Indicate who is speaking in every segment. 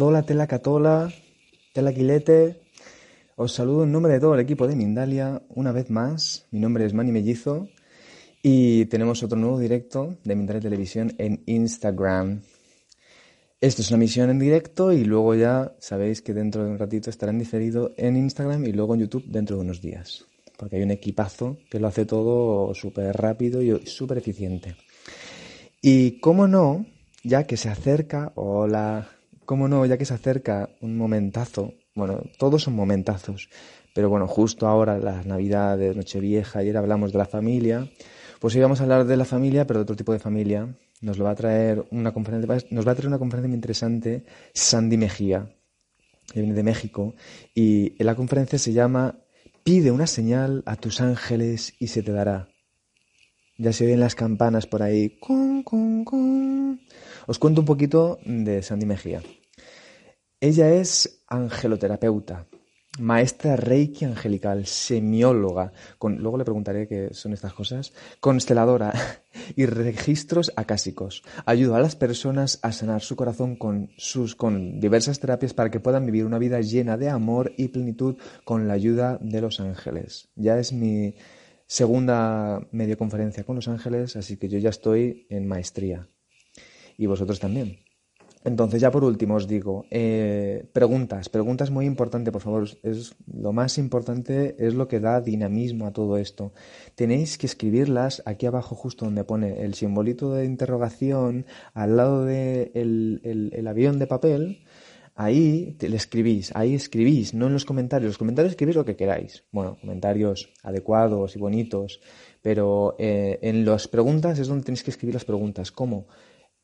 Speaker 1: Dola, Tela Catola, Tela Quilete. Os saludo en nombre de todo el equipo de Mindalia una vez más. Mi nombre es Manny Mellizo y tenemos otro nuevo directo de Mindalia Televisión en Instagram. Esto es una misión en directo y luego ya sabéis que dentro de un ratito estará en diferido en Instagram y luego en YouTube dentro de unos días. Porque hay un equipazo que lo hace todo súper rápido y súper eficiente. Y cómo no, ya que se acerca, hola, cómo no, ya que se acerca un momentazo, bueno, todos son momentazos, pero bueno, justo ahora las navidades, Nochevieja, ayer hablamos de la familia, pues hoy vamos a hablar de la familia, pero de otro tipo de familia, nos lo va a traer una conferencia, nos va a traer una conferencia muy interesante Sandy Mejía, que viene de México, y en la conferencia se llama Pide una señal a tus ángeles y se te dará. Ya se oyen las campanas por ahí. Os cuento un poquito de Sandy Mejía. Ella es angeloterapeuta, maestra reiki angelical, semióloga, con, luego le preguntaré qué son estas cosas, consteladora y registros acásicos. Ayuda a las personas a sanar su corazón con, sus, con diversas terapias para que puedan vivir una vida llena de amor y plenitud con la ayuda de los ángeles. Ya es mi segunda medio conferencia con los ángeles, así que yo ya estoy en maestría. Y vosotros también. Entonces, ya por último os digo, eh, preguntas, preguntas muy importantes, por favor. Es, lo más importante es lo que da dinamismo a todo esto. Tenéis que escribirlas aquí abajo, justo donde pone el simbolito de interrogación, al lado del de el, avión de papel. Ahí le escribís, ahí escribís, no en los comentarios. Los comentarios escribís lo que queráis. Bueno, comentarios adecuados y bonitos. Pero eh, en las preguntas es donde tenéis que escribir las preguntas. ¿Cómo?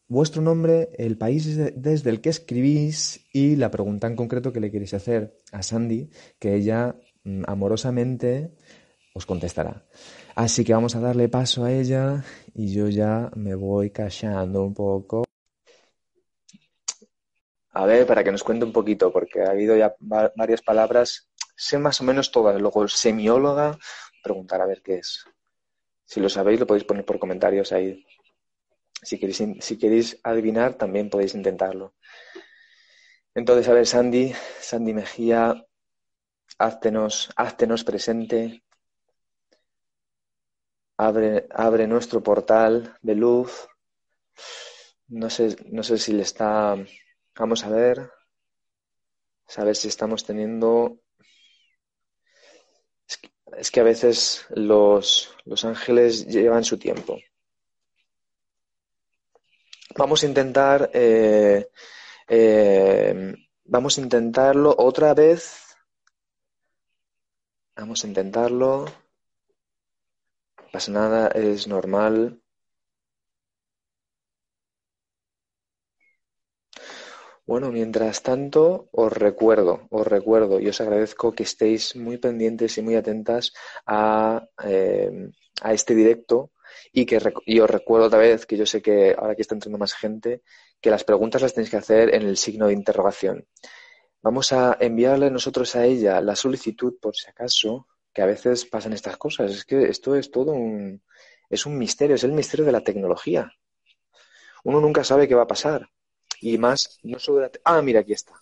Speaker 1: Vuestro nombre, el país desde el que escribís y la pregunta en concreto que le queréis hacer a Sandy, que ella mm, amorosamente os contestará. Así que vamos a darle paso a ella y yo ya me voy callando un poco. A ver, para que nos cuente un poquito, porque ha habido ya varias palabras, sé más o menos todas. Luego, semióloga, preguntar a ver qué es. Si lo sabéis, lo podéis poner por comentarios ahí. Si queréis, si queréis adivinar, también podéis intentarlo. Entonces, a ver, Sandy, Sandy Mejía, háztenos, presente. Abre, abre nuestro portal de luz. No sé, no sé si le está. Vamos a ver. A ver si estamos teniendo. Es que, a veces los, los ángeles llevan su tiempo. Vamos a intentar, eh, eh, vamos a intentarlo otra vez. Vamos a intentarlo. No pasa nada, es normal. Bueno, mientras tanto, os recuerdo, os recuerdo y os agradezco que estéis muy pendientes y muy atentas a, eh, a este directo y que os recuerdo otra vez que yo sé que ahora que está entrando más gente, que las preguntas las tenéis que hacer en el signo de interrogación. Vamos a enviarle nosotros a ella la solicitud por si acaso, que a veces pasan estas cosas. Es que esto es todo un, es un misterio, es el misterio de la tecnología. Uno nunca sabe qué va a pasar. Y más, no solo Ah, mira, aquí está.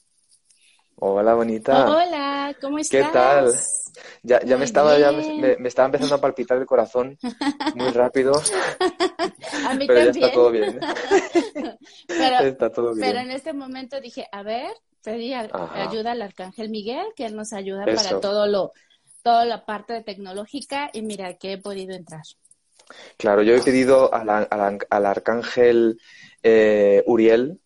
Speaker 1: Hola, bonita.
Speaker 2: Hola, ¿cómo estás?
Speaker 1: ¿Qué tal? Ya, ya me estaba, ya me, estaba empezando a palpitar el corazón muy rápido.
Speaker 2: a mí
Speaker 1: pero
Speaker 2: también.
Speaker 1: ya está todo bien.
Speaker 2: pero,
Speaker 1: está todo bien.
Speaker 2: pero en este momento dije, a ver, pedí ayuda al Arcángel Miguel, que él nos ayuda para todo lo, toda la parte tecnológica, y mira que he podido entrar.
Speaker 1: Claro, yo he pedido al, al, Arcángel eh, Uriel,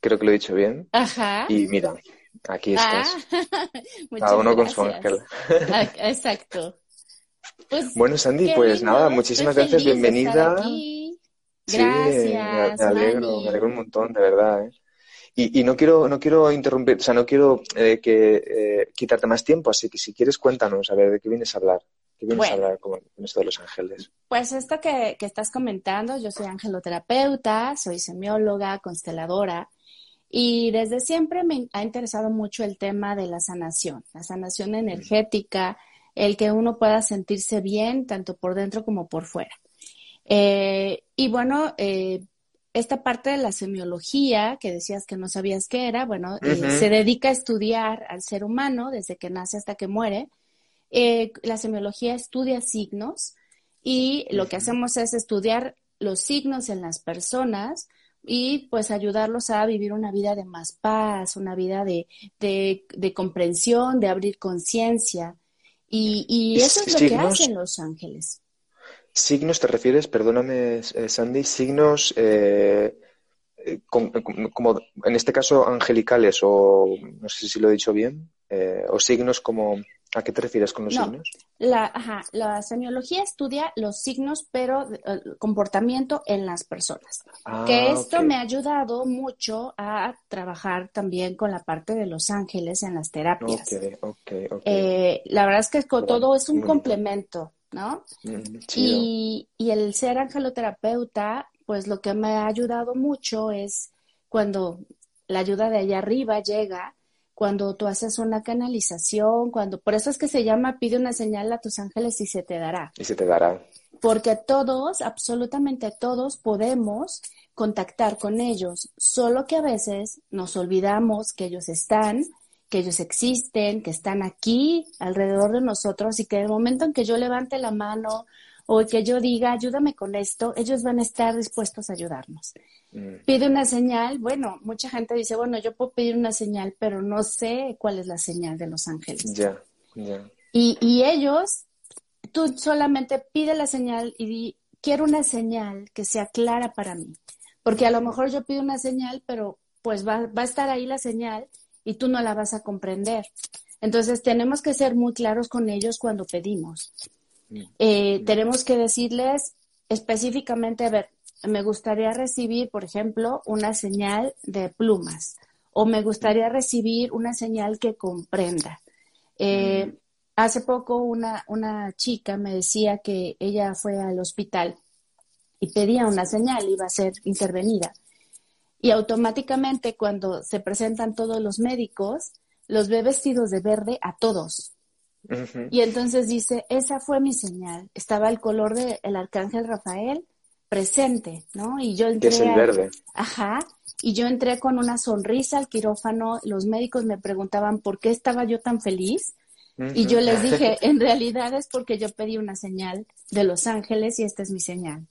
Speaker 1: creo que lo he dicho bien.
Speaker 2: Ajá.
Speaker 1: Y mira, Aquí
Speaker 2: ah,
Speaker 1: estás. Cada uno con su ángel.
Speaker 2: Ah, exacto.
Speaker 1: Pues, bueno, Sandy, pues nada, muchísimas gracias, bienvenida.
Speaker 2: Gracias.
Speaker 1: me, alegro, me alegro un montón, de verdad. ¿eh? Y, y, no quiero, no quiero interrumpir, o sea, no quiero eh, que eh, quitarte más tiempo, así que si quieres cuéntanos, a ver, ¿de qué vienes a hablar? ¿Qué vienes a hablar con, esto de los ángeles?
Speaker 2: Pues esto que, que estás comentando, yo soy angeloterapeuta, soy semióloga, consteladora, y desde siempre me ha interesado mucho el tema de la sanación, la sanación energética, el que uno pueda sentirse bien tanto por dentro como por fuera. Eh, y bueno, eh, esta parte de la semiología, que decías que no sabías qué era, bueno, eh, se dedica a estudiar al ser humano desde que nace hasta que muere. Eh, la semiología estudia signos y lo que hacemos es estudiar los signos en las personas y pues ayudarlos a vivir una vida de más paz, una vida de, de, comprensión, de abrir conciencia. Y, y, eso es lo que hacen los ángeles.
Speaker 1: Signos, ¿te refieres, perdóname eh, Sandy, signos eh, eh, como, en este caso angelicales o no sé si lo he dicho bien, o signos como ¿A qué te refieres con los signos?
Speaker 2: La, ajá, la semiología estudia los signos, pero el comportamiento en las personas. Ah, que esto me ha ayudado mucho a trabajar también con la parte de los ángeles en las terapias. Eh, la verdad es que todo es un complemento, ¿no? Mm, y, y el ser angeloterapeuta, pues lo que me ha ayudado mucho es cuando la ayuda de allá arriba llega, cuando tú haces una canalización, cuando, por eso es que se llama pide una señal a tus ángeles y se te dará.
Speaker 1: Y se te dará.
Speaker 2: Porque todos, absolutamente todos, podemos contactar con ellos, solo que a veces nos olvidamos que ellos están, que ellos existen, que están aquí alrededor de nosotros y que el momento en que yo levante la mano o que yo diga, ayúdame con esto, ellos van a estar dispuestos a ayudarnos. Mm. Pide una señal, bueno, mucha gente dice, bueno, yo puedo pedir una señal, pero no sé cuál es la señal de los ángeles.
Speaker 1: Ya, ya.
Speaker 2: Y, y ellos, tú solamente pide la señal y di, quiero una señal que sea clara para mí. Porque a lo mejor yo pido una señal, pero pues va, va a estar ahí la señal y tú no la vas a comprender. Entonces tenemos que ser muy claros con ellos cuando pedimos. Eh, tenemos que decirles específicamente, a ver, me gustaría recibir, por ejemplo, una señal de plumas o me gustaría recibir una señal que comprenda. Eh, mm. hace poco una, una chica me decía que ella fue al hospital y pedía una señal, iba a ser intervenida. Y automáticamente cuando se presentan todos los médicos, los ve vestidos de verde a todos. Y entonces dice, esa fue mi señal. Estaba el color del arcángel Rafael presente, ¿no? Y yo entré.
Speaker 1: es el verde.
Speaker 2: Ajá. Y yo entré con una sonrisa al quirófano. Los médicos me preguntaban por qué estaba yo tan feliz. Y yo les dije, en realidad es porque yo pedí una señal de Los Ángeles y esta es mi señal.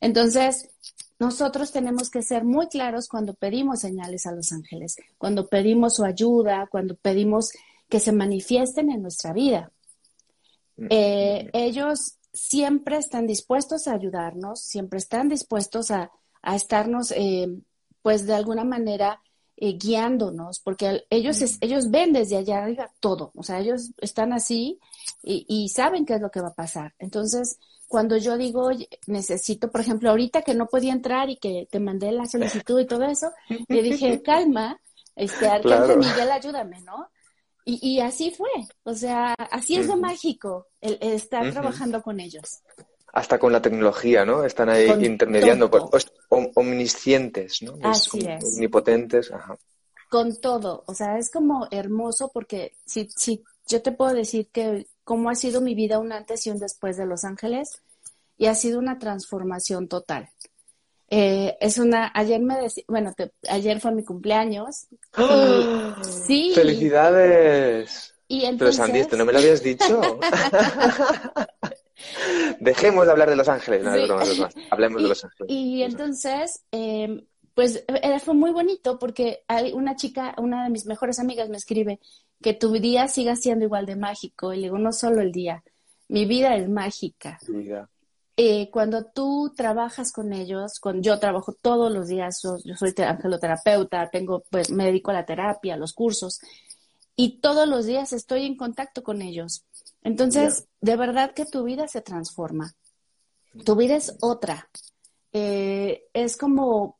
Speaker 2: Entonces, nosotros tenemos que ser muy claros cuando pedimos señales a los ángeles, cuando pedimos su ayuda, cuando pedimos que se manifiesten en nuestra vida. Eh, ellos siempre están dispuestos a ayudarnos, siempre están dispuestos a, estarnos, eh, pues de alguna manera, eh, guiándonos, porque ellos, ellos ven desde allá arriba todo, o sea, ellos están así y, saben qué es lo que va a pasar. Entonces, cuando yo digo, necesito, por ejemplo, ahorita que no podía entrar y que te mandé la solicitud y todo eso, le dije, calma, este, Arcángel Miguel, ayúdame, ¿no? Y, así fue, o sea, así es lo mágico, el, estar trabajando con ellos.
Speaker 1: Hasta con la tecnología, ¿no? Están ahí intermediando, pues, omniscientes, ¿no?
Speaker 2: Así es.
Speaker 1: Omnipotentes, ajá.
Speaker 2: Con todo, o sea, es como hermoso porque si, si yo te puedo decir que cómo ha sido mi vida un antes y un después de Los Ángeles, y ha sido una transformación total. Eh, es una, ayer me decía, bueno, ayer fue mi cumpleaños.
Speaker 1: ¡Ah! sí. ¡Felicidades!
Speaker 2: Y entonces...
Speaker 1: Pero Sandy, no me lo habías dicho. Dejemos de hablar de Los Ángeles, no, hablemos de Los Ángeles.
Speaker 2: Y entonces, em, pues eh, fue muy bonito porque hay una chica, una de mis mejores amigas me escribe que tu día siga siendo igual de mágico. Y le digo, no solo el día, mi vida es mágica. Vida. Eh, cuando tú trabajas con ellos, cuando yo trabajo todos los días, yo, soy angeloterapeuta, tengo, pues me dedico a la terapia, a los cursos, y todos los días estoy en contacto con ellos. Entonces, de verdad que tu vida se transforma. Tu vida es otra. Eh, es como,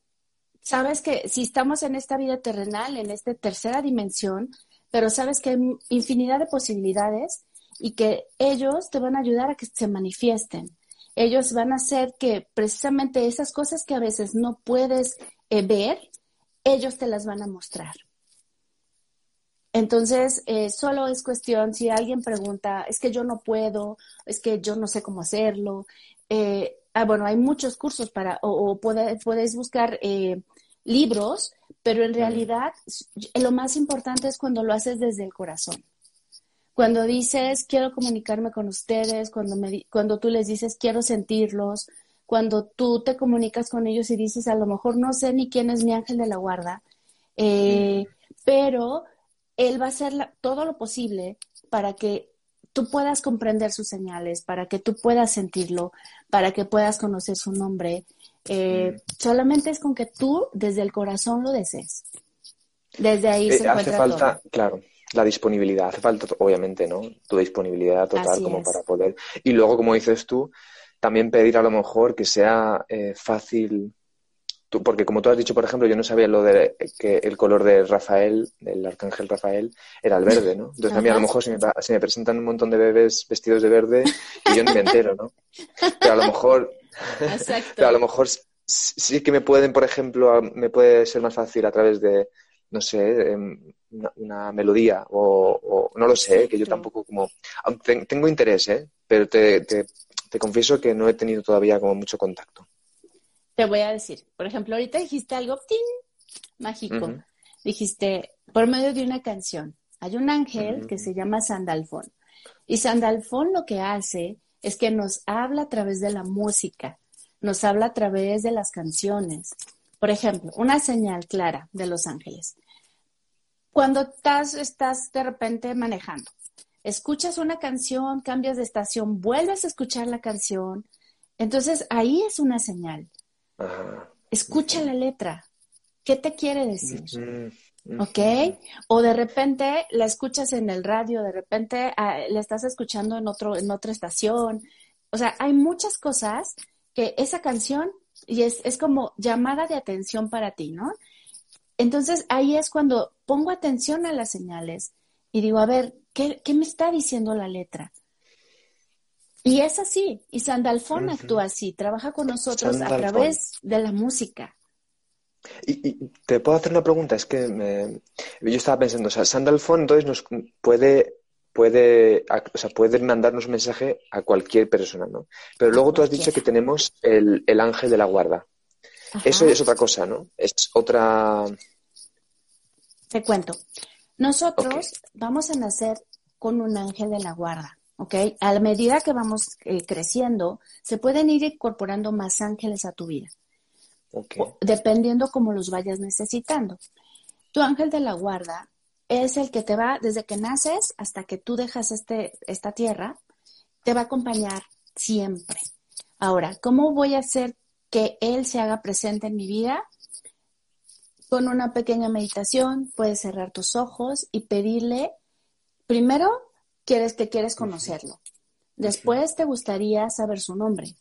Speaker 2: sabes que si estamos en esta vida terrenal, en esta tercera dimensión, pero sabes que hay infinidad de posibilidades y que ellos te van a ayudar a que se manifiesten ellos van a hacer que precisamente esas cosas que a veces no puedes eh, ver, ellos te las van a mostrar. Entonces, eh, solo es cuestión, si alguien pregunta, es que yo no puedo, es que yo no sé cómo hacerlo, eh, ah, bueno, hay muchos cursos para, o, podéis buscar eh, libros, pero en realidad lo más importante es cuando lo haces desde el corazón. Cuando dices, quiero comunicarme con ustedes, cuando, me, cuando tú les dices, quiero sentirlos, cuando tú te comunicas con ellos y dices, a lo mejor no sé ni quién es mi ángel de la guarda, eh, pero él va a hacer todo lo posible para que tú puedas comprender sus señales, para que tú puedas sentirlo, para que puedas conocer su nombre. Eh, solamente es con que tú desde el corazón lo desees. Desde ahí
Speaker 1: eh,
Speaker 2: se
Speaker 1: Hace falta, claro, la disponibilidad. Hace falta, obviamente, ¿no? Tu disponibilidad total como para poder. Y luego, como dices tú, también pedir a lo mejor que sea eh, fácil porque como tú has dicho, por ejemplo, yo no sabía lo de que el color de Rafael, del arcángel Rafael, era el verde, ¿no? Entonces a mí a lo mejor se me, presentan un montón de bebés vestidos de verde y yo no me entero, ¿no? Pero a lo mejor, pero a lo mejor sí que me pueden, por ejemplo, me puede ser más fácil a través de, no sé, una, melodía o, no lo sé, que yo tampoco como, tengo interés, ¿eh? Pero te, te, te confieso que no he tenido todavía como mucho contacto
Speaker 2: te voy a decir, por ejemplo, ahorita dijiste algo mágico. Dijiste, por medio de una canción, hay un ángel que se llama Sandalfón. Y Sandalfón lo que hace es que nos habla a través de la música, nos habla a través de las canciones. Por ejemplo, una señal clara de los ángeles. Cuando estás, estás de repente manejando, escuchas una canción, cambias de estación, vuelves a escuchar la canción, entonces ahí es una señal. Escucha la letra. ¿Qué te quiere decir? ¿Ok? O de repente la escuchas en el radio, de repente ah, la estás escuchando en, otro, en otra estación. O sea, hay muchas cosas que esa canción y es, es como llamada de atención para ti, ¿no? Entonces ahí es cuando pongo atención a las señales y digo, a ver, ¿qué, qué me está diciendo la letra? Y es así, y Sandalfón actúa así, trabaja con nosotros a través de la música.
Speaker 1: Y, te puedo hacer una pregunta, es que me, yo estaba pensando, o sea, Sandalfón entonces nos puede, puede, o sea, puede mandarnos un mensaje a cualquier persona, ¿no? Pero luego tú has dicho que tenemos el, ángel de la guarda. Eso es otra cosa, ¿no? Es otra...
Speaker 2: Te cuento. Nosotros vamos a nacer con un ángel de la guarda. ¿ok? A medida que vamos eh, creciendo, se pueden ir incorporando más ángeles a tu vida, dependiendo cómo los vayas necesitando. Tu ángel de la guarda es el que te va, desde que naces hasta que tú dejas este, esta tierra, te va a acompañar siempre. Ahora, ¿cómo voy a hacer que Él se haga presente en mi vida? Con una pequeña meditación, puedes cerrar tus ojos y pedirle, primero, quieres que quieres conocerlo. Después te gustaría saber su nombre.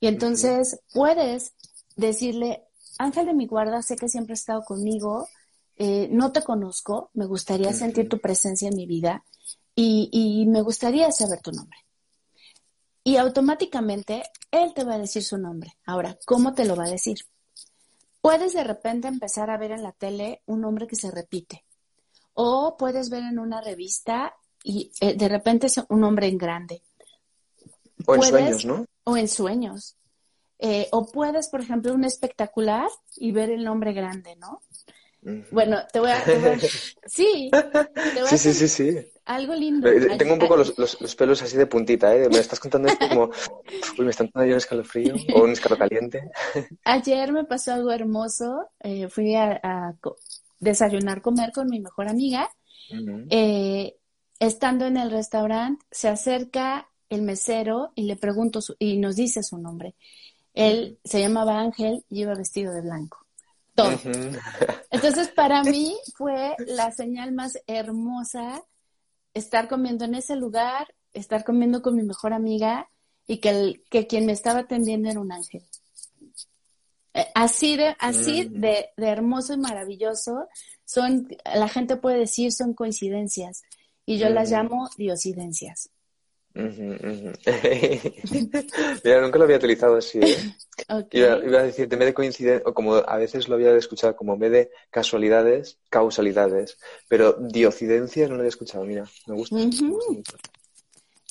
Speaker 2: Y entonces puedes decirle, Ángel de mi guarda, sé que siempre has estado conmigo, eh, no te conozco, me gustaría sentir tu presencia en mi vida y, y me gustaría saber tu nombre. Y automáticamente él te va a decir su nombre. Ahora, ¿cómo te lo va a decir? Puedes de repente empezar a ver en la tele un nombre que se repite. O puedes ver en una revista y eh, de repente es un hombre en grande.
Speaker 1: O en sueños, ¿no?
Speaker 2: O en sueños. Eh, o puedes, por ejemplo, un espectacular y ver el nombre grande, ¿no? Bueno, te voy a... sí,
Speaker 1: sí, sí, sí, sí.
Speaker 2: Algo lindo.
Speaker 1: Eh, tengo un poco los, los, pelos así de puntita, ¿eh? Me estás contando esto como... Uy, me están dando un escalofrío o un escalocaliente.
Speaker 2: Ayer me pasó algo hermoso. fui a, desayunar, comer con mi mejor amiga. eh, Estando en el restaurante, se acerca el mesero y le pregunto y nos dice su nombre. Él se llamaba Ángel y iba vestido de blanco. Todo. Entonces, para mí fue la señal más hermosa estar comiendo en ese lugar, estar comiendo con mi mejor amiga y que, el, que quien me estaba atendiendo era un ángel. Eh, así de, así de, de hermoso y maravilloso son, la gente puede decir son coincidencias, y yo las llamo diosidencias.
Speaker 1: Mira, nunca lo había utilizado así. ¿eh? Iba, a decir, de coincidencia, o como a veces lo había escuchado, como vez de casualidades, causalidades. Pero diocidencias no lo había escuchado, mira, me gusta.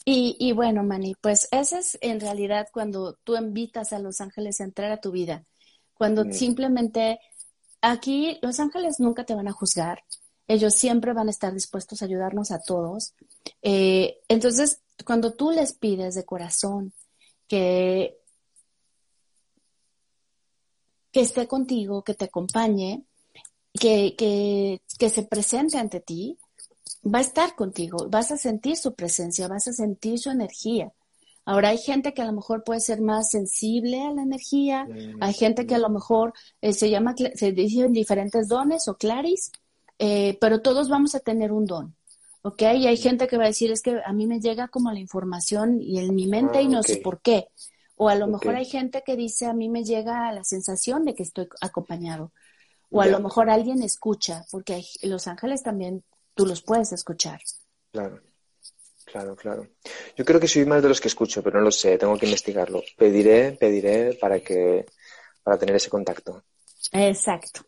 Speaker 2: Y, y bueno, Mani, pues ese es en realidad cuando tú invitas a los ángeles a entrar a tu vida, cuando
Speaker 1: Mm.
Speaker 2: simplemente aquí los ángeles nunca te van a juzgar, ellos siempre van a estar dispuestos a ayudarnos a todos. Eh, entonces, cuando tú les pides de corazón que, que esté contigo, que te acompañe, que, que, que se presente ante ti, va a estar contigo, vas a sentir su presencia, vas a sentir su energía. Ahora hay gente que a lo mejor puede ser más sensible a la energía, hay gente que a lo mejor eh, se llama, se dicen diferentes dones o claris, eh, pero todos vamos a tener un don, ¿ok? Y hay gente que va a decir, es que a mí me llega como la información y en mi mente
Speaker 1: Ah,
Speaker 2: y no
Speaker 1: ok.
Speaker 2: sé por qué. O a lo mejor hay gente que dice, a mí me llega la sensación de que estoy acompañado. O a lo mejor alguien escucha, porque hay- los ángeles también tú los puedes escuchar.
Speaker 1: Claro, claro, claro. Yo creo que soy más de los que escucho, pero no lo sé, tengo que investigarlo. Pediré, pediré para que, para tener ese contacto.
Speaker 2: Exacto.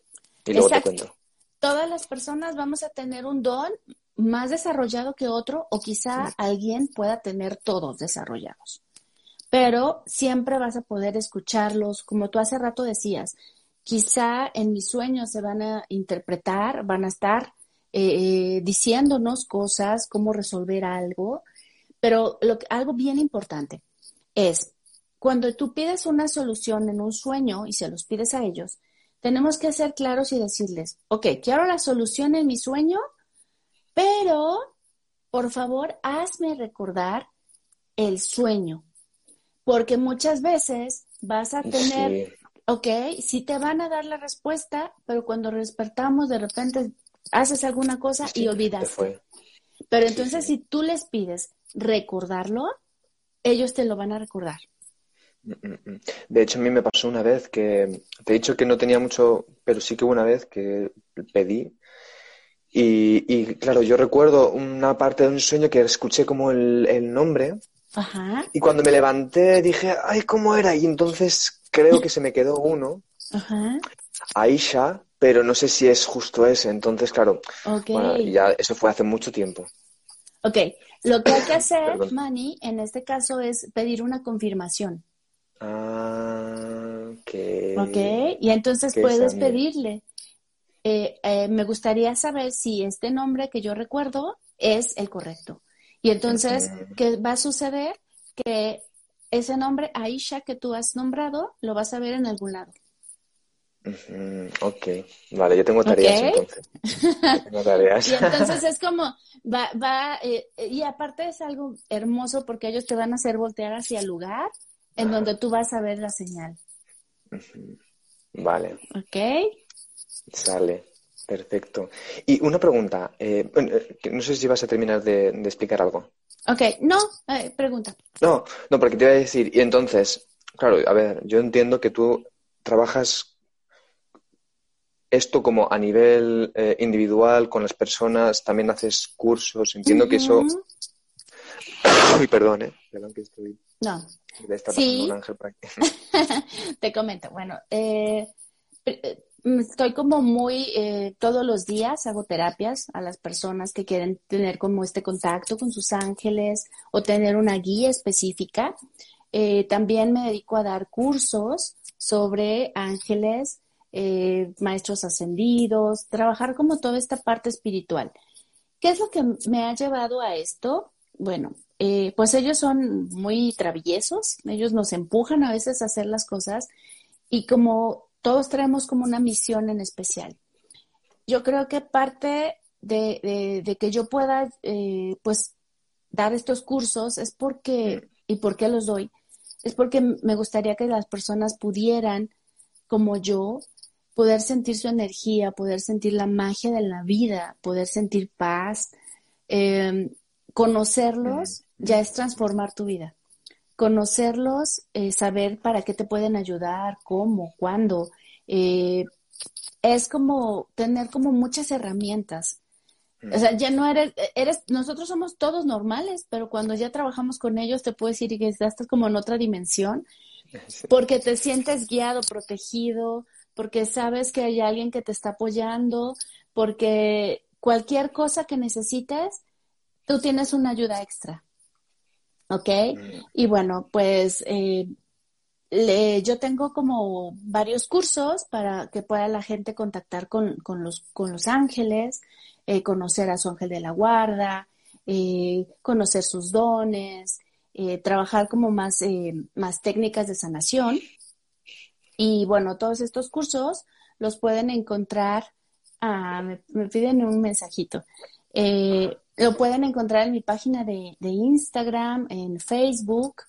Speaker 1: Y luego
Speaker 2: Exacto.
Speaker 1: te cuento.
Speaker 2: Todas las personas vamos a tener un don más desarrollado que otro o quizá alguien pueda tener todos desarrollados. Pero siempre vas a poder escucharlos, como tú hace rato decías, quizá en mis sueños se van a interpretar, van a estar eh, diciéndonos cosas, cómo resolver algo, pero lo que- algo bien importante es cuando tú pides una solución en un sueño y se los pides a ellos, tenemos que ser claros y decirles, ok, quiero la solución en mi sueño, pero por favor hazme recordar el sueño, porque muchas veces vas a tener,
Speaker 1: Sí,
Speaker 2: ok, sí te van a dar la respuesta, pero cuando despertamos de repente haces alguna cosa
Speaker 1: sí,
Speaker 2: y
Speaker 1: te
Speaker 2: olvidaste.
Speaker 1: fue.
Speaker 2: Pero entonces
Speaker 1: sí.
Speaker 2: si tú les pides recordarlo, ellos te lo van a recordar.
Speaker 1: Mm, mm, mm. De hecho, a mí me pasó una vez que, te he dicho que no tenía mucho, pero sí que hubo una vez que pedí. Y, y claro, yo recuerdo una parte de un sueño que escuché como el, el nombre.
Speaker 2: Ajá,
Speaker 1: Y cuando me levanté dije, ay, ¿cómo era? Y entonces creo que se me quedó uno,
Speaker 2: ajá,
Speaker 1: Aisha, pero no sé si es justo ese. Entonces, claro,
Speaker 2: ok.
Speaker 1: bueno, ya eso fue hace mucho tiempo.
Speaker 2: Ok, lo que hay que hacer. Manny, en este caso es pedir una confirmación,
Speaker 1: Ah, ok.
Speaker 2: ¿ok? Y entonces puedes pedirle, eh, eh, me gustaría saber si este nombre que yo recuerdo es el correcto. Y entonces. ¿qué va a suceder? Que ese nombre, Aisha, que tú has nombrado, lo vas a ver en algún lado.
Speaker 1: Ok, vale, yo tengo tareas
Speaker 2: Ok.
Speaker 1: entonces. Tengo tareas.
Speaker 2: Y entonces es como, va, va, eh, y aparte es algo hermoso porque ellos te van a hacer voltear hacia el lugar en donde tú vas a ver la señal.
Speaker 1: Vale,
Speaker 2: ¿ok?
Speaker 1: Sale. Perfecto. Y una pregunta, eh, eh, no sé si vas a terminar de, de explicar algo.
Speaker 2: Ok, no, eh, pregunta.
Speaker 1: No, no, porque te iba a decir, y entonces, claro, a ver, yo entiendo que tú trabajas esto como a nivel eh, individual con las personas, también haces cursos, entiendo que eso... Uy, perdón, eh, perdón que estoy...
Speaker 2: No, Sí.
Speaker 1: un ángel por aquí.
Speaker 2: te comento. Bueno, eh, estoy como muy, eh, todos los días hago terapias a las personas que quieren tener como este contacto con sus ángeles o tener una guía específica. Eh, también me dedico a dar cursos sobre ángeles, eh, maestros ascendidos, trabajar como toda esta parte espiritual. ¿Qué es lo que me ha llevado a esto? Bueno, pues ellos son muy traviesos, ellos nos empujan a veces a hacer las cosas y como todos traemos como una misión en especial. Yo creo que parte de, de- de que yo pueda eh, pues dar estos cursos es porque, ¿y por qué los doy? Es porque me gustaría que las personas pudieran, como yo, poder sentir su energía, poder sentir la magia de la vida, poder sentir paz. Eh, conocerlos ya es transformar tu vida. Conocerlos, eh, saber para qué te pueden ayudar, cómo, cuándo, eh, es como tener como muchas herramientas. O sea, ya no eres, eres, nosotros somos todos normales, pero cuando ya trabajamos con ellos te puedes decir que estás como en otra dimensión, porque te sientes guiado, protegido, porque sabes que hay alguien que te está apoyando, porque cualquier cosa que necesites, tú tienes una ayuda extra. ¿Ok? Y bueno, pues eh, yo tengo como varios cursos para que pueda la gente contactar con, los, con los ángeles, eh, conocer a su ángel de la guarda, eh, conocer sus dones, eh, trabajar como más, más técnicas de sanación. Y bueno, todos estos cursos los pueden encontrar, ah, me, piden un mensajito. Lo pueden encontrar en mi página de, de Instagram, en Facebook,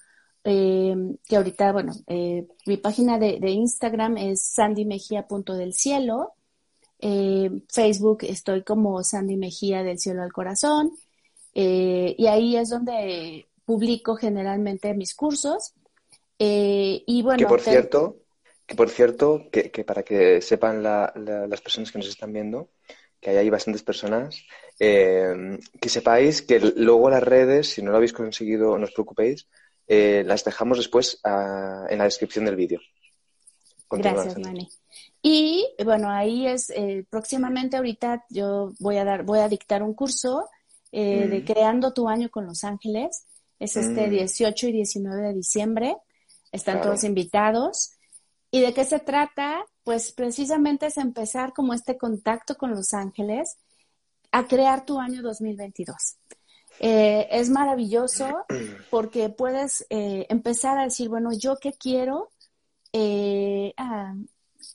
Speaker 2: eh, que ahorita, bueno, eh, mi página de, Instagram es sandymejía.delcielo. Eh, Facebook estoy como Sandy Mejía del Cielo al Corazón. Eh, y ahí es donde publico generalmente mis cursos. y bueno,
Speaker 1: que por cierto, que por cierto, que, para que sepan las personas que nos están viendo, que hay ahí bastantes personas, que sepáis que luego las redes, si no lo habéis conseguido, no os preocupéis, eh, las dejamos después ah, en la descripción del vídeo.
Speaker 2: Gracias, Mani. Y bueno, ahí es eh, próximamente ahorita yo voy a dar, voy a dictar un curso eh, de mm. creando tu año con Los Ángeles. Es este 18 mm. y 19 de diciembre. Están todos invitados. ¿Y de qué se trata? Pues precisamente es empezar como este contacto con Los Ángeles a crear tu año 2022. Eh, es maravilloso porque puedes eh, empezar a decir, bueno, ¿yo qué quiero? Eh, ah,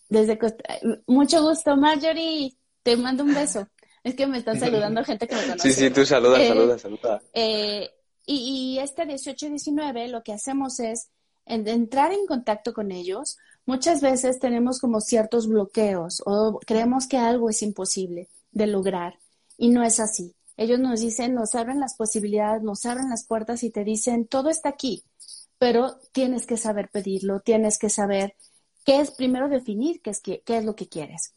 Speaker 2: desde mucho gusto, Marjorie, te mando un beso. Es que me están saludando gente que me conoce.
Speaker 1: Sí, sí, tú saludas, saludas, saludas.
Speaker 2: Y, y, este 18 y 19 lo que hacemos es entrar en contacto con ellos. Muchas veces tenemos como ciertos bloqueos o creemos que algo es imposible de lograr y no es así. Ellos nos dicen, nos abren las posibilidades, nos abren las puertas y te dicen, todo está aquí, pero tienes que saber pedirlo, tienes que saber qué es, primero definir qué es, qué, es lo que quieres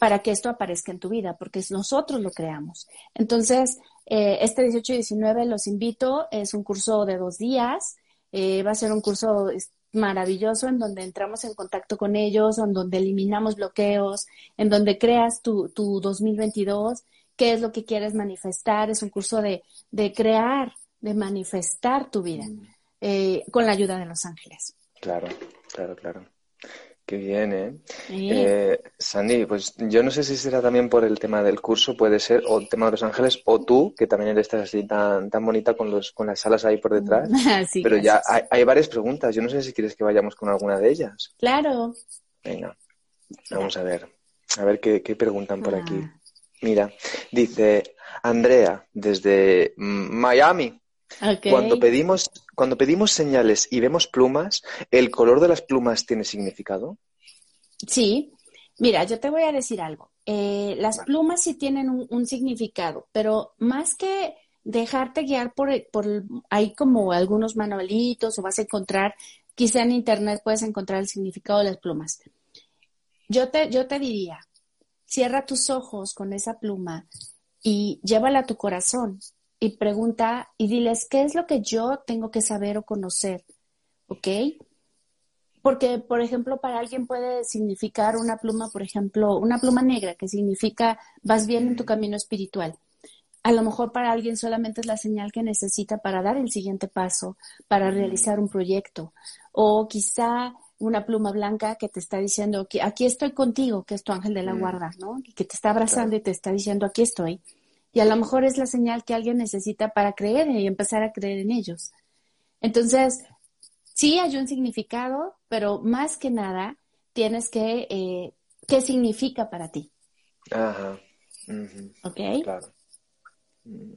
Speaker 2: para que esto aparezca en tu vida, porque nosotros lo creamos. Entonces, eh, este 18 y 19 los invito, es un curso de dos días, eh, va a ser un curso maravilloso en donde entramos en contacto con ellos, en donde eliminamos bloqueos, en donde creas tu, tu 2022 qué es lo que quieres manifestar. Es un curso de, crear, de manifestar tu vida mm. eh, con la ayuda de los ángeles.
Speaker 1: Claro, claro, claro. Qué bien, ¿eh? ¿eh? Sandy, pues yo no sé si será también por el tema del curso, puede ser, o el tema de los ángeles, o tú, que también eres así tan, tan bonita con, los, con las salas ahí por detrás. pero ya hay, varias preguntas. Yo no sé si quieres que vayamos con alguna de ellas.
Speaker 2: Claro.
Speaker 1: Venga, vamos a ver. A ver qué, preguntan por aquí. Mira, dice Andrea desde Miami. Cuando pedimos, cuando pedimos señales y vemos plumas, ¿el color de las plumas tiene significado?
Speaker 2: Sí. Mira, yo te voy a decir algo. Eh, las plumas sí tienen un, significado, pero más que dejarte guiar por, por hay como algunos manualitos o vas a encontrar, quizá en internet puedes encontrar el significado de las plumas. Yo te, yo te diría, Cierra tus ojos con esa pluma y llévala a tu corazón y pregunta y diles qué es lo que yo tengo que saber o conocer, ¿ok? Porque, por ejemplo, para alguien puede significar una pluma, por ejemplo, una pluma negra, que significa vas bien en tu camino espiritual. A lo mejor para alguien solamente es la señal que necesita para dar el siguiente paso, para realizar un proyecto. O quizá una pluma blanca que te está diciendo que aquí estoy contigo, que es tu ángel de la mm. guarda, ¿no? Y que te está abrazando y te está diciendo aquí estoy. Y a lo mejor es la señal que alguien necesita para creer y empezar a creer en ellos. Entonces, sí hay un significado, pero más que nada tienes que, eh, ¿qué significa para ti?
Speaker 1: Ajá.
Speaker 2: ¿Ok?
Speaker 1: Claro. Mm,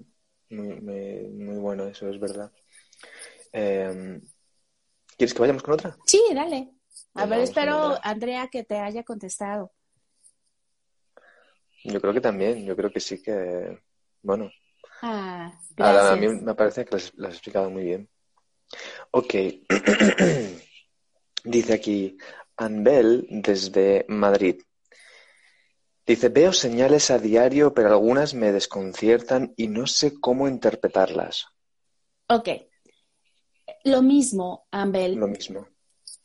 Speaker 1: muy, muy, bueno eso, es verdad. Eh, ¿Quieres que vayamos con otra?
Speaker 2: Sí, dale. A ver, espero, Andrea, que te haya contestado.
Speaker 1: Yo creo que también, yo creo que sí que, bueno.
Speaker 2: Ah, gracias.
Speaker 1: A, mí me parece que lo has explicado muy bien. Ok. Dice aquí Anbel desde Madrid. Dice, veo señales a diario, pero algunas me desconciertan y no sé cómo interpretarlas.
Speaker 2: Ok. Lo mismo, Ambel.
Speaker 1: Lo mismo.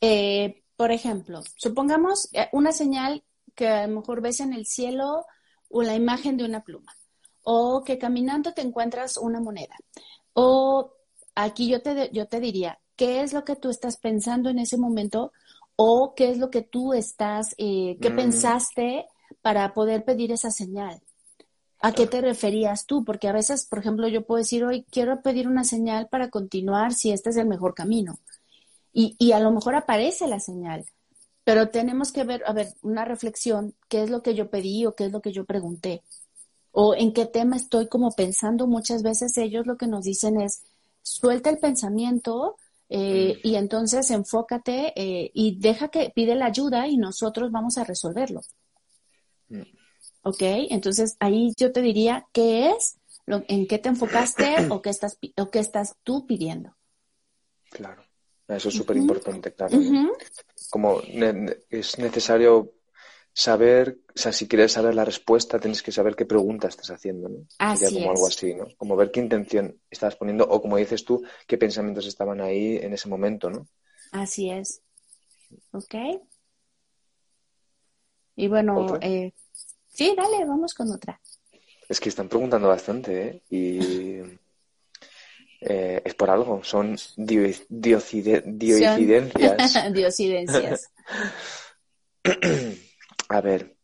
Speaker 2: Eh, por ejemplo, supongamos eh, una señal que a lo mejor ves en el cielo o la imagen de una pluma, o que caminando te encuentras una moneda, o aquí yo te, yo te diría, ¿qué es lo que tú estás pensando en ese momento? ¿O qué es lo que tú estás, eh, qué pensaste para poder pedir esa señal? ¿A qué te referías tú? Porque a veces, por ejemplo, yo puedo decir, hoy quiero pedir una señal para continuar si este es el mejor camino. Y, y a lo mejor aparece la señal, pero tenemos que ver, a ver, una reflexión, ¿qué es lo que yo pedí o qué es lo que yo pregunté? O en qué tema estoy como pensando. Muchas veces ellos lo que nos dicen es, suelta el pensamiento eh, mm. y entonces enfócate eh, y deja que pide la ayuda y nosotros vamos a resolverlo. ¿Ok? Entonces ahí yo te diría, ¿qué es? Lo, ¿En qué te enfocaste o qué estás, o qué estás tú pidiendo?
Speaker 1: Claro, eso es súper importante, claro. Como es necesario saber, o sea, si quieres saber la respuesta, tienes que saber qué pregunta estás haciendo, ¿no?
Speaker 2: Así
Speaker 1: Sería como algo así, ¿no? Como ver qué intención estás poniendo o, como dices tú, qué pensamientos estaban ahí en ese momento, ¿no?
Speaker 2: Así es. ¿Ok? Y bueno, eh, sí, dale, vamos con otra.
Speaker 1: Es que están preguntando bastante, ¿eh? Y eh, es por algo, son diocidencias.
Speaker 2: diocidencias.
Speaker 1: A ver,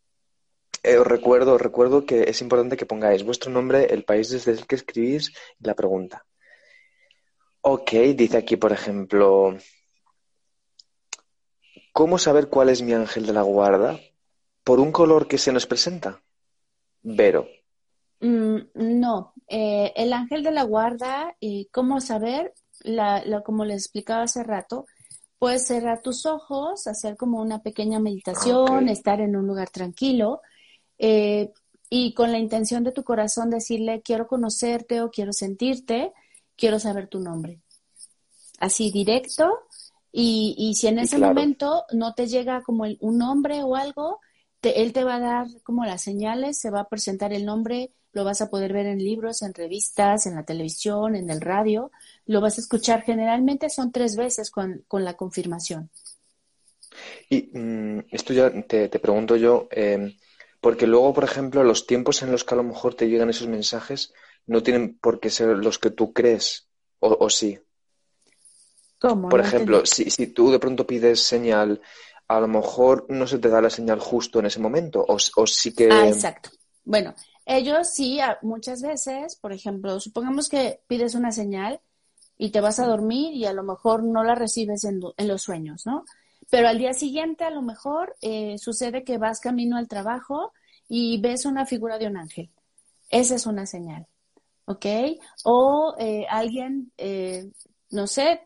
Speaker 1: eh, os recuerdo, recuerdo que es importante que pongáis vuestro nombre, el país desde el que escribís y la pregunta. Ok, dice aquí, por ejemplo, ¿cómo saber cuál es mi ángel de la guarda? ¿Por un color que se nos presenta? Vero.
Speaker 2: Mm, no, eh, el ángel de la guarda, y ¿cómo saber? La, como les explicaba hace rato, Puedes cerrar tus ojos, hacer como una pequeña meditación, estar en un lugar tranquilo eh, y con la intención de tu corazón decirle, quiero conocerte o quiero sentirte, quiero saber tu nombre. Así directo. Y, y si en ese momento no te llega como un nombre o algo, él te va a dar como las señales, se va a presentar el nombre, lo vas a poder ver en libros, en revistas, en la televisión, en el radio, lo vas a escuchar. Generalmente son tres veces con, la confirmación.
Speaker 1: Y mm, esto ya te, pregunto yo, em, porque luego, por ejemplo, los tiempos en los que a lo mejor te llegan esos mensajes no tienen por qué ser los que tú crees, o, sí.
Speaker 2: ¿Cómo?
Speaker 1: Por ejemplo, si, si tú de pronto pides señal, a lo mejor no se te da la señal justo en ese momento, o, sí que...
Speaker 2: Ah, exacto. Bueno, ellos sí, muchas veces, por ejemplo, supongamos que pides una señal y te vas a dormir y a lo mejor no la recibes en, los sueños, ¿no? Pero al día siguiente a lo mejor eh, sucede que vas camino al trabajo y ves una figura de un ángel. Esa es una señal, ¿ok? O eh, alguien, eh, no sé,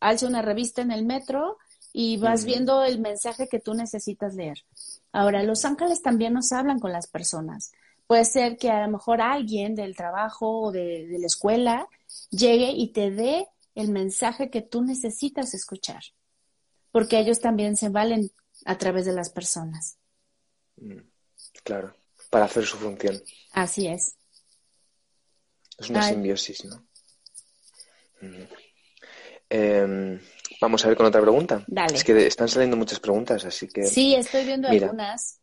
Speaker 2: alza una revista en el metro y vas viendo el mensaje que tú necesitas leer. Ahora, los ángeles también nos hablan con las personas. Puede ser que a lo mejor alguien del trabajo o de, la escuela llegue y te dé el mensaje que tú necesitas escuchar, porque ellos también se valen a través de las personas.
Speaker 1: Mm, claro, para hacer su función.
Speaker 2: Así es.
Speaker 1: Es una simbiosis, ¿no? Mm. Vamos a ver con otra pregunta.
Speaker 2: Dale.
Speaker 1: Es que están saliendo muchas preguntas, así que.
Speaker 2: Sí, estoy viendo algunas.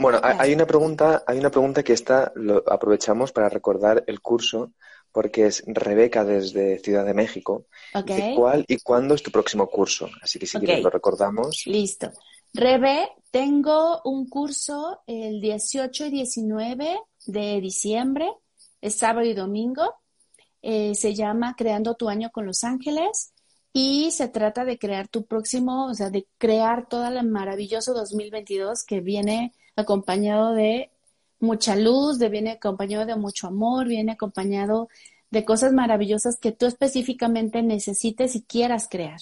Speaker 1: Bueno, hay una pregunta, hay una pregunta que está, lo aprovechamos para recordar el curso, porque es Rebeca desde Ciudad de México. ¿Cuál y cuándo es tu próximo curso? Así que si quieres lo recordamos.
Speaker 2: Listo. Rebe, tengo un curso el 18 y 19 de diciembre, es sábado y domingo. Eh, se llama Creando tu año con los ángeles y se trata de crear tu próximo, o sea, de crear todo el maravilloso 2022 que viene acompañado de mucha luz, de, viene acompañado de mucho amor, viene acompañado de cosas maravillosas que tú específicamente necesites y quieras crear.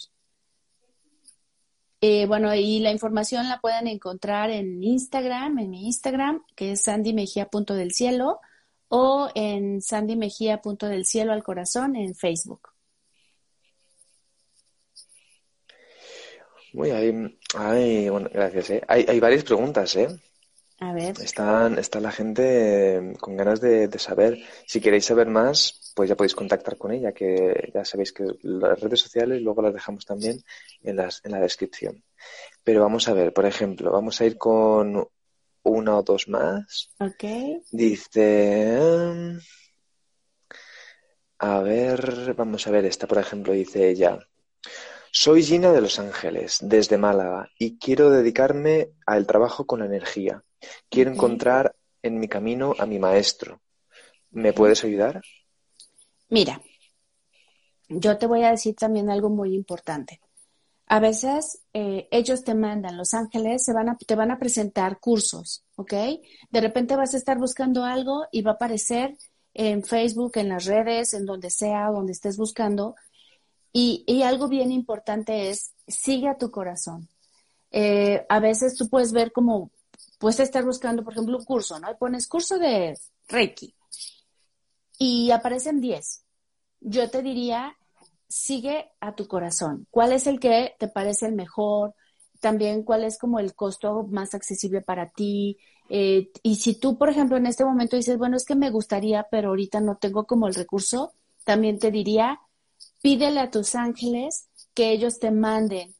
Speaker 2: Eh, bueno, y la información la pueden encontrar en Instagram, en mi Instagram, que es Sandy Mejía Punto del Cielo, o en Sandy Mejía Punto del Cielo al Corazón en Facebook.
Speaker 1: Muy hay, bueno, gracias. ¿eh? Hay, hay varias preguntas, ¿eh?
Speaker 2: A ver.
Speaker 1: Están, está la gente con ganas de, saber. Si queréis saber más, pues ya podéis contactar con ella, que ya sabéis que las redes sociales luego las dejamos también en, las, en la descripción. Pero vamos a ver, por ejemplo, vamos a ir con una o dos más.
Speaker 2: Ok.
Speaker 1: Dice. A ver, vamos a ver esta, por ejemplo, dice ella. Soy Gina de Los Ángeles, desde Málaga, y quiero dedicarme al trabajo con energía. Quiero encontrar en mi camino a mi maestro. ¿Me puedes ayudar?
Speaker 2: Mira, yo te voy a decir también algo muy importante. A veces eh, ellos te mandan, Los Ángeles, se van a, te van a presentar cursos, ¿ok? De repente vas a estar buscando algo y va a aparecer en Facebook, en las redes, en donde sea, donde estés buscando, y, algo bien importante es, sigue a tu corazón. Eh, a veces tú puedes ver como, puedes estar buscando, por ejemplo, un curso, ¿no? Pones curso de Reiki y aparecen 10. Yo te diría, sigue a tu corazón. ¿Cuál es el que te parece el mejor? También cuál es como el costo más accesible para ti. Eh, y si tú, por ejemplo, en este momento dices, bueno, es que me gustaría, pero ahorita no tengo como el recurso, también te diría, Pídele a tus ángeles que ellos te manden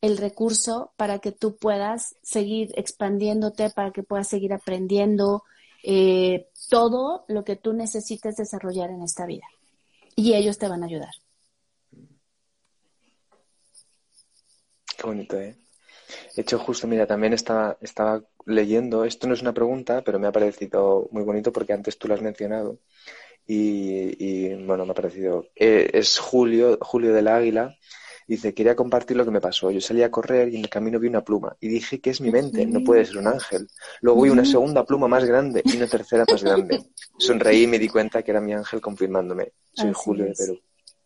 Speaker 2: el recurso para que tú puedas seguir expandiéndote, para que puedas seguir aprendiendo eh, todo lo que tú necesites desarrollar en esta vida. Y ellos te van a ayudar.
Speaker 1: Qué bonito, ¿eh? Hecho, justo, mira, también estaba, estaba leyendo, esto no es una pregunta, pero me ha parecido muy bonito porque antes tú lo has mencionado. Y, bueno, me ha parecido. Eh, es Julio, Julio del Águila. Dice, quería compartir lo que me pasó. Yo salí a correr y en el camino vi una pluma y dije que es mi mente, no puede ser un ángel. Luego vi una segunda pluma más grande y una tercera más grande. Sonreí y me di cuenta que era mi ángel confirmándome. Soy Julio de Perú.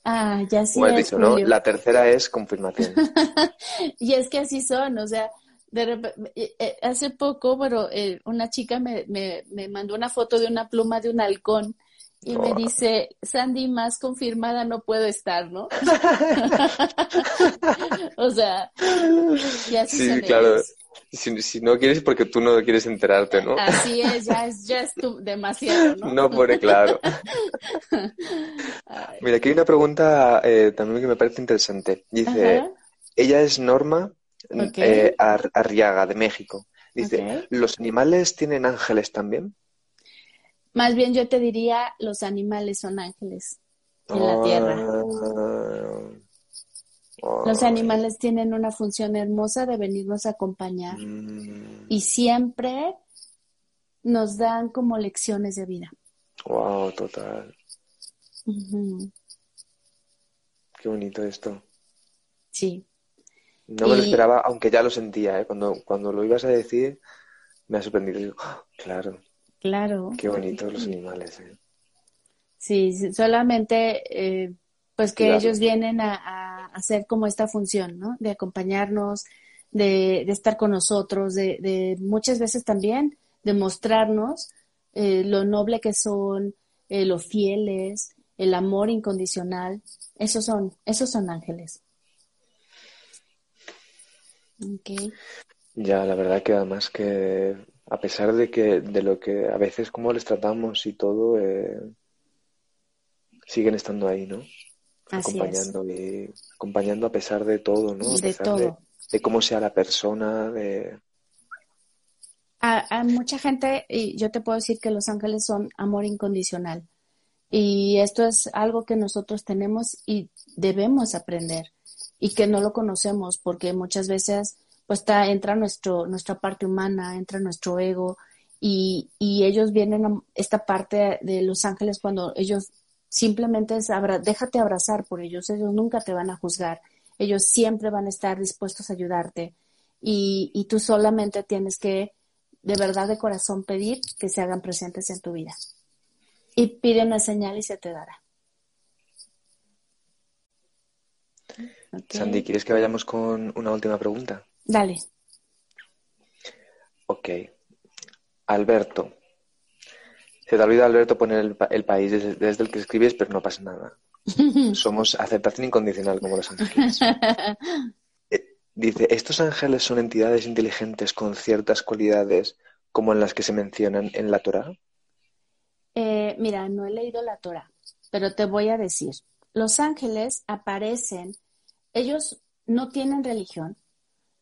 Speaker 2: Ah, ya sí.
Speaker 1: Como has dicho, ¿no? La tercera es confirmación.
Speaker 2: y es que así son, o sea, de eh, eh, hace poco, pero una chica me, me, me mandó una foto de una pluma de un halcón y me dice, Sandy, más confirmada no puedo estar, ¿no? o sea, ya
Speaker 1: Sí, claro. Si, no quieres, porque tú no quieres enterarte, ¿no?
Speaker 2: Así es, ya es, ya es demasiado, ¿no?
Speaker 1: No pone claro. Mira, aquí hay una pregunta eh, también que me parece interesante. Dice, ella es Norma eh, Arriaga, de México. Dice, ¿los animales tienen ángeles también?
Speaker 2: Más bien yo te diría, los animales son ángeles en la tierra. Los animales tienen una función hermosa de venirnos a acompañar mm. y siempre nos dan como lecciones de vida.
Speaker 1: Wow, total. Qué bonito esto.
Speaker 2: Sí.
Speaker 1: No me lo esperaba, aunque ya lo sentía, ¿eh? cuando, cuando lo ibas a decir, me ha sorprendido. ¡Ah! claro.
Speaker 2: Claro.
Speaker 1: Qué bonitos los animales. ¿eh?
Speaker 2: Sí, solamente eh, pues que ellos vienen a, hacer como esta función, ¿no? De acompañarnos, de, estar con nosotros, de, muchas veces también de mostrarnos eh, lo noble que son, eh, lo fieles, el amor incondicional. Esos son, esos son ángeles. Okay.
Speaker 1: Ya, la verdad que además que a pesar de que de lo que a veces como les tratamos y todo eh, siguen estando ahí no acompañando y acompañando a pesar de todo no
Speaker 2: de todo.
Speaker 1: de, cómo sea la persona de
Speaker 2: a, mucha gente y yo te puedo decir que los ángeles son amor incondicional. Y esto es algo que nosotros tenemos y debemos aprender y que no lo conocemos porque muchas veces pues está, entra nuestro, nuestra parte humana, entra nuestro ego y, y ellos vienen a esta parte de los ángeles cuando ellos simplemente es déjate abrazar por ellos, ellos nunca te van a juzgar, ellos siempre van a estar dispuestos a ayudarte y, y tú solamente tienes que de verdad de corazón pedir que se hagan presentes en tu vida. Y pide una señal y se te dará.
Speaker 1: Sandy, ¿quieres que vayamos con una última pregunta?
Speaker 2: Dale.
Speaker 1: Ok. Alberto. Se te olvida, Alberto, poner el, país desde, el que escribes, pero no pasa nada. Somos aceptación incondicional como los ángeles. Eh, dice, ¿estos ángeles son entidades inteligentes con ciertas cualidades como en las que se mencionan en la Torah?
Speaker 2: Eh, mira, no he leído la Torah, pero te voy a decir, los ángeles aparecen, ellos no tienen religión,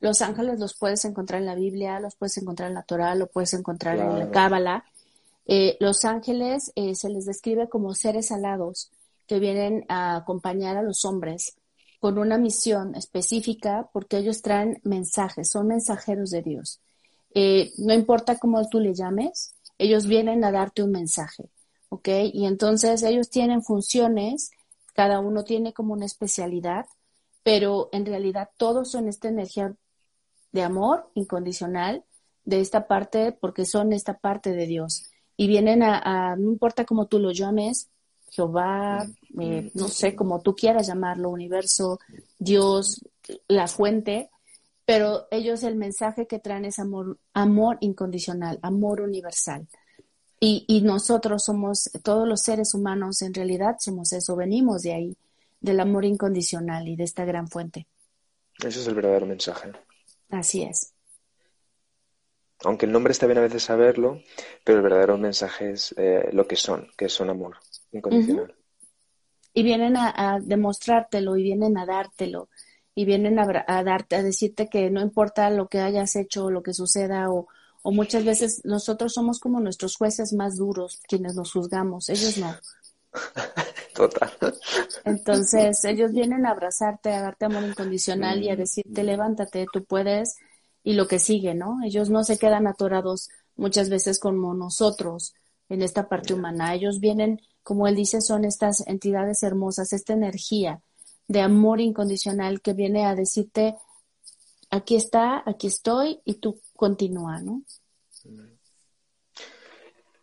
Speaker 2: los ángeles los puedes encontrar en la Biblia, los puedes encontrar en la Torah, lo puedes encontrar en la Cábala. Eh, los ángeles eh, se les describe como seres alados que vienen a acompañar a los hombres con una misión específica porque ellos traen mensajes, son mensajeros de Dios. Eh, no importa cómo tú le llames, ellos vienen a darte un mensaje, ¿ok? Y entonces ellos tienen funciones, cada uno tiene como una especialidad, pero en realidad todos son esta energía de amor incondicional de esta parte porque son esta parte de Dios y vienen a, no importa cómo tú lo llames, Jehová, eh, no sé, como tú quieras llamarlo, universo, Dios, la fuente, pero ellos el mensaje que traen es amor, amor incondicional, amor universal. Y, y, nosotros somos, todos los seres humanos en realidad somos eso, venimos de ahí, del amor incondicional y de esta gran fuente.
Speaker 1: Ese es el verdadero mensaje.
Speaker 2: Así es.
Speaker 1: Aunque el nombre está bien a veces saberlo, pero el verdadero mensaje es eh, lo que son, que son amor incondicional.
Speaker 2: Y vienen a, demostrártelo y vienen a dártelo y vienen a, darte, a decirte que no importa lo que hayas hecho o lo que suceda o, o muchas veces nosotros somos como nuestros jueces más duros, quienes nos juzgamos, ellos no.
Speaker 1: Total.
Speaker 2: Entonces, ellos vienen a abrazarte, a darte amor incondicional y a decirte, levántate, tú puedes, y lo que sigue, ¿no? Ellos no se quedan atorados muchas veces como nosotros en esta parte humana. Ellos vienen, como él dice, son estas entidades hermosas, esta energía de amor incondicional que viene a decirte, aquí está, aquí estoy y tú continúa, ¿no?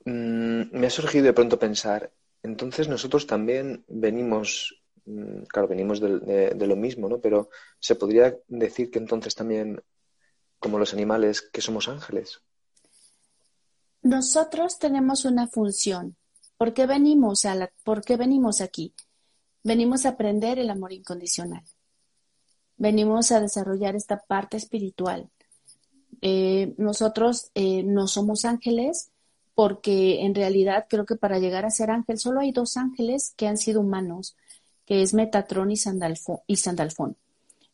Speaker 1: Mm, me ha surgido de pronto pensar, entonces nosotros también venimos, mm, claro, venimos de, lo mismo, ¿no? Pero se podría decir que entonces también como los animales que somos ángeles?
Speaker 2: Nosotros tenemos una función. ¿Por qué venimos, a la, ¿por qué venimos aquí? Venimos a aprender el amor incondicional. Venimos a desarrollar esta parte espiritual. Eh, nosotros eh, no somos ángeles porque en realidad creo que para llegar a ser ángel solo hay dos ángeles que han sido humanos, que es Metatrón y Sandalfón. Y Sandalfón.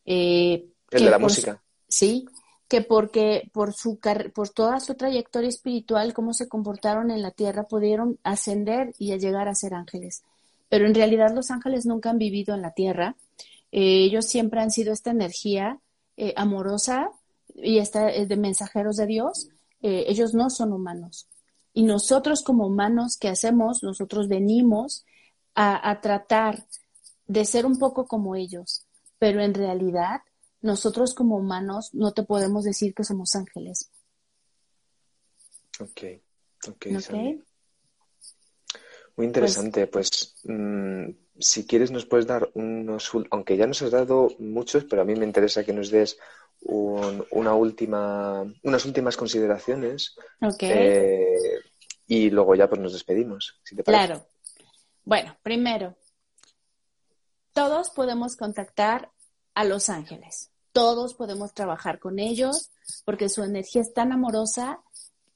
Speaker 1: Eh, el de la música.
Speaker 2: Sí, que porque por su por toda su trayectoria espiritual, cómo se comportaron en la tierra, pudieron ascender y llegar a ser ángeles. Pero en realidad los ángeles nunca han vivido en la tierra. Eh, ellos siempre han sido esta energía eh, amorosa y esta de mensajeros de Dios. ellos no son humanos. Y nosotros como humanos, ¿qué hacemos? Nosotros venimos a, a tratar de ser un poco como ellos, pero en realidad nosotros como humanos no te podemos decir que somos ángeles.
Speaker 1: Ok, ok. okay. Muy interesante. Pues, mm, si quieres nos puedes dar unos, aunque ya nos has dado muchos, pero a mí me interesa que nos des una última, unas últimas consideraciones.
Speaker 2: Ok.
Speaker 1: Eh, y luego ya pues nos despedimos, si te
Speaker 2: parece. Claro. Bueno, primero, todos podemos contactar a los ángeles. Todos podemos trabajar con ellos porque su energía es tan amorosa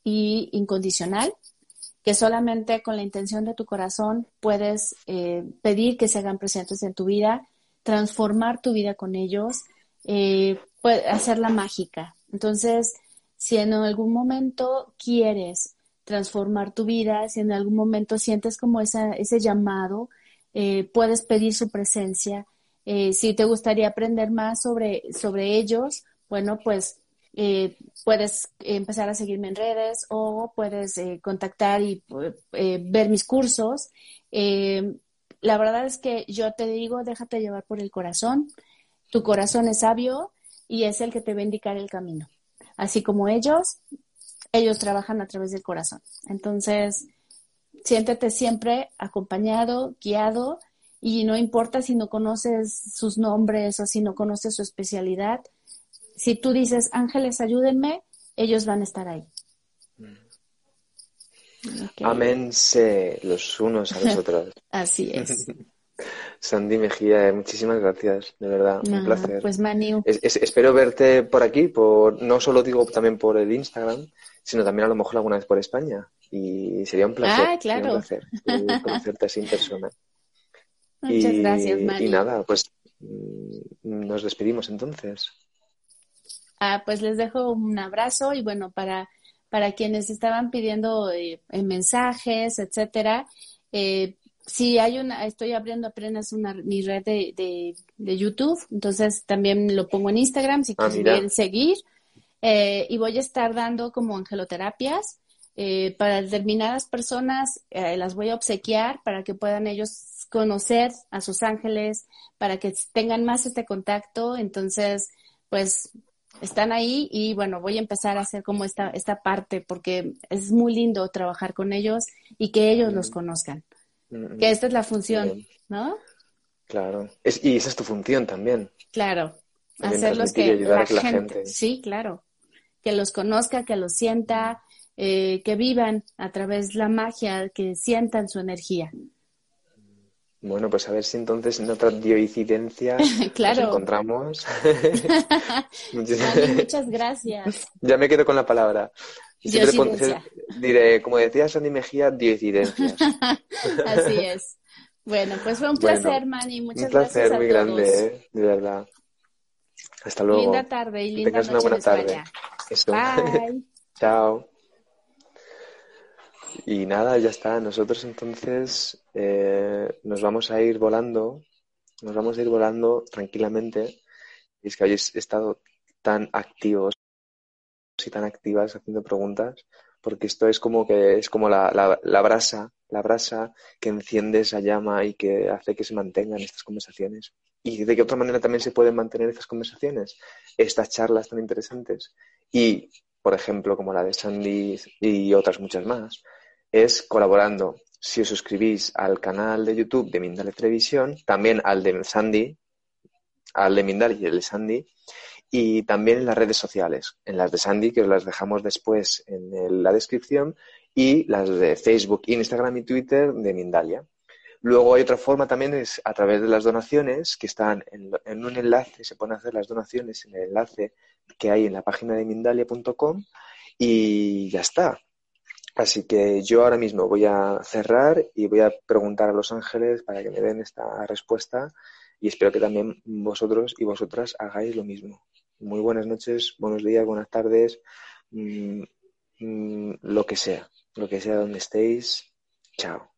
Speaker 2: y incondicional que solamente con la intención de tu corazón puedes eh, pedir que se hagan presentes en tu vida, transformar tu vida con ellos, eh, hacerla mágica. Entonces, si en algún momento quieres transformar tu vida, si en algún momento sientes como ese llamado, eh, puedes pedir su presencia eh, si te gustaría aprender más sobre, sobre ellos, bueno, pues eh, puedes empezar a seguirme en redes o puedes contactar y ver mis cursos. la verdad es que yo te digo, déjate llevar por el corazón. Tu corazón es sabio y es el que te va a indicar el camino. Así como ellos, ellos trabajan a través del corazón. Entonces, siéntete siempre acompañado, guiado y no importa si no conoces sus nombres o si no conoces su especialidad, si tú dices, ángeles, ayúdenme, ellos van a estar ahí.
Speaker 1: Amén los unos a los otros.
Speaker 2: Así es.
Speaker 1: Sandy Mejía, muchísimas gracias, de verdad, un placer.
Speaker 2: Pues Manu.
Speaker 1: espero verte por aquí, por no solo digo también por el Instagram, sino también a lo mejor alguna vez por España. Y sería un placer,
Speaker 2: ah, claro.
Speaker 1: un placer conocerte así en persona.
Speaker 2: Muchas gracias,
Speaker 1: Y nada, pues mm, nos despedimos entonces.
Speaker 2: Ah, pues les dejo un abrazo y bueno, para, para quienes estaban pidiendo eh, mensajes, etcétera, eh, Sí, hay una, estoy abriendo apenas una, mi red de, de, YouTube, entonces también lo pongo en Instagram si ah, quieren seguir. Eh, y voy a estar dando como angeloterapias eh, para determinadas personas, eh, las voy a obsequiar para que puedan ellos conocer a sus ángeles, para que tengan más este contacto. Entonces, pues están ahí y bueno, voy a empezar a hacer como esta, esta parte porque es muy lindo trabajar con ellos y que ellos los conozcan. Que esta es la función, ¿no?
Speaker 1: Claro. y esa es tu función también.
Speaker 2: Claro. Hacerlos que, la, gente, Sí, claro. Que los conozca, que los sienta, eh, que vivan a través de la magia, que sientan su energía.
Speaker 1: Bueno, pues a ver si entonces en otra bioincidencia nos encontramos.
Speaker 2: muchas gracias.
Speaker 1: Ya me quedo con la palabra. diré, como decía Sandy Mejía, dioincidencias.
Speaker 2: Así es. Bueno, pues fue un placer, Manny. Muchas gracias.
Speaker 1: Un placer muy grande, ¿eh? de verdad. Hasta luego.
Speaker 2: Linda tarde y linda noche una buena tarde. Bye.
Speaker 1: Chao. Y nada, ya está. Nosotros entonces eh, nos vamos a ir volando, nos vamos a ir volando tranquilamente. Y es que habéis estado tan activos y tan activas haciendo preguntas, porque esto es como que es como la, la, brasa, la brasa que enciende esa llama y que hace que se mantengan estas conversaciones. ¿Y de qué otra manera también se pueden mantener estas conversaciones? Estas charlas tan interesantes. Y, por ejemplo, como la de Sandy y otras muchas más, es colaborando. Si os suscribís al canal de YouTube de Mindale Televisión, también al de Sandy, al de Mindal y el de Sandy, y también en las redes sociales, en las de Sandy, que os las dejamos después en la descripción, y las de Facebook, Instagram y Twitter de Mindalia. Luego hay otra forma también, es a través de las donaciones, que están en, en un enlace, se pueden hacer las donaciones en el enlace que hay en la página de Mindalia.com y ya está. Así que yo ahora mismo voy a cerrar y voy a preguntar a los ángeles para que me den esta respuesta y espero que también vosotros y vosotras hagáis lo mismo. Muy buenas noches, buenos días, buenas tardes, mm, mm, lo que sea, lo que sea donde estéis. Chao.